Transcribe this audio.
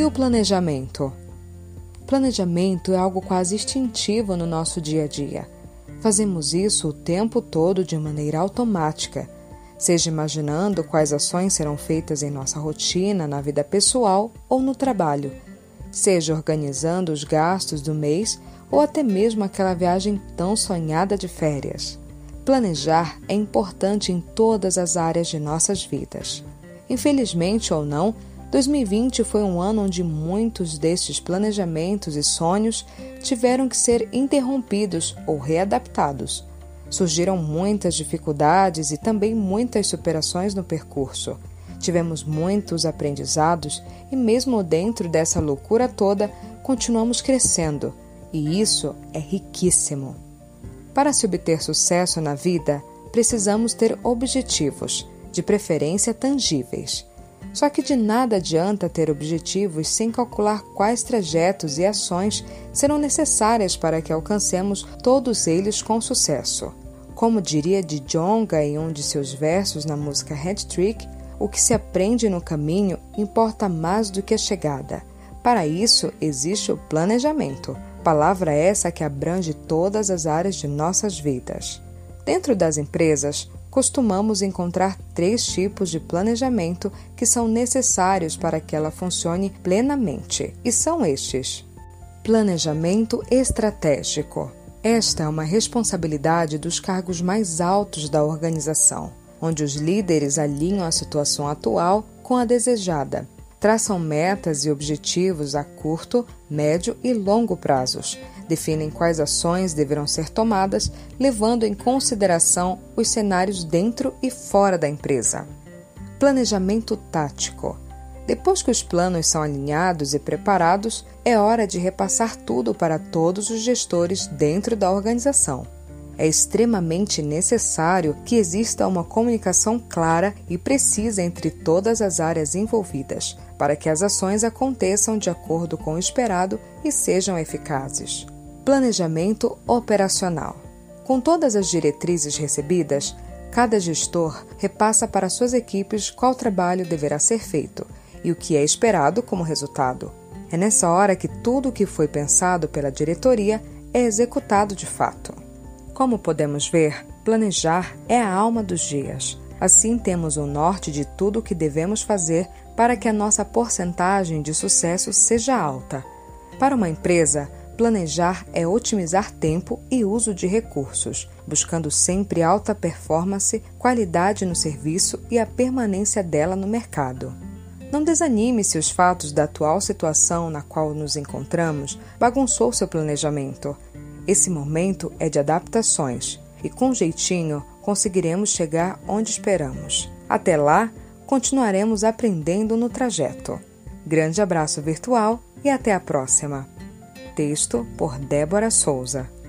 E o planejamento? Planejamento é algo quase instintivo no nosso dia a dia. Fazemos isso o tempo todo de maneira automática, seja imaginando quais ações serão feitas em nossa rotina, na vida pessoal ou no trabalho, seja organizando os gastos do mês ou até mesmo aquela viagem tão sonhada de férias. Planejar é importante em todas as áreas de nossas vidas. Infelizmente ou não, 2020 foi um ano onde muitos destes planejamentos e sonhos tiveram que ser interrompidos ou readaptados. Surgiram muitas dificuldades e também muitas superações no percurso. Tivemos muitos aprendizados e, mesmo dentro dessa loucura toda, continuamos crescendo, e isso é riquíssimo. Para se obter sucesso na vida, precisamos ter objetivos, de preferência tangíveis. Só que de nada adianta ter objetivos sem calcular quais trajetos e ações serão necessárias para que alcancemos todos eles com sucesso. Como diria de Jonga em um de seus versos na música Head Trick, o que se aprende no caminho importa mais do que a chegada. Para isso existe o planejamento, palavra essa que abrange todas as áreas de nossas vidas. Dentro das empresas, costumamos encontrar três tipos de planejamento que são necessários para que ela funcione plenamente, e são estes: Planejamento estratégico. Esta é uma responsabilidade dos cargos mais altos da organização, onde os líderes alinham a situação atual com a desejada traçam metas e objetivos a curto, médio e longo prazos, definem quais ações deverão ser tomadas, levando em consideração os cenários dentro e fora da empresa. Planejamento tático. Depois que os planos são alinhados e preparados, é hora de repassar tudo para todos os gestores dentro da organização é extremamente necessário que exista uma comunicação clara e precisa entre todas as áreas envolvidas, para que as ações aconteçam de acordo com o esperado e sejam eficazes. Planejamento operacional. Com todas as diretrizes recebidas, cada gestor repassa para suas equipes qual trabalho deverá ser feito e o que é esperado como resultado. É nessa hora que tudo o que foi pensado pela diretoria é executado de fato. Como podemos ver, planejar é a alma dos dias. Assim, temos o norte de tudo o que devemos fazer para que a nossa porcentagem de sucesso seja alta. Para uma empresa, planejar é otimizar tempo e uso de recursos, buscando sempre alta performance, qualidade no serviço e a permanência dela no mercado. Não desanime se os fatos da atual situação na qual nos encontramos bagunçou seu planejamento. Esse momento é de adaptações e, com jeitinho, conseguiremos chegar onde esperamos. Até lá, continuaremos aprendendo no trajeto. Grande abraço virtual e até a próxima. Texto por Débora Souza.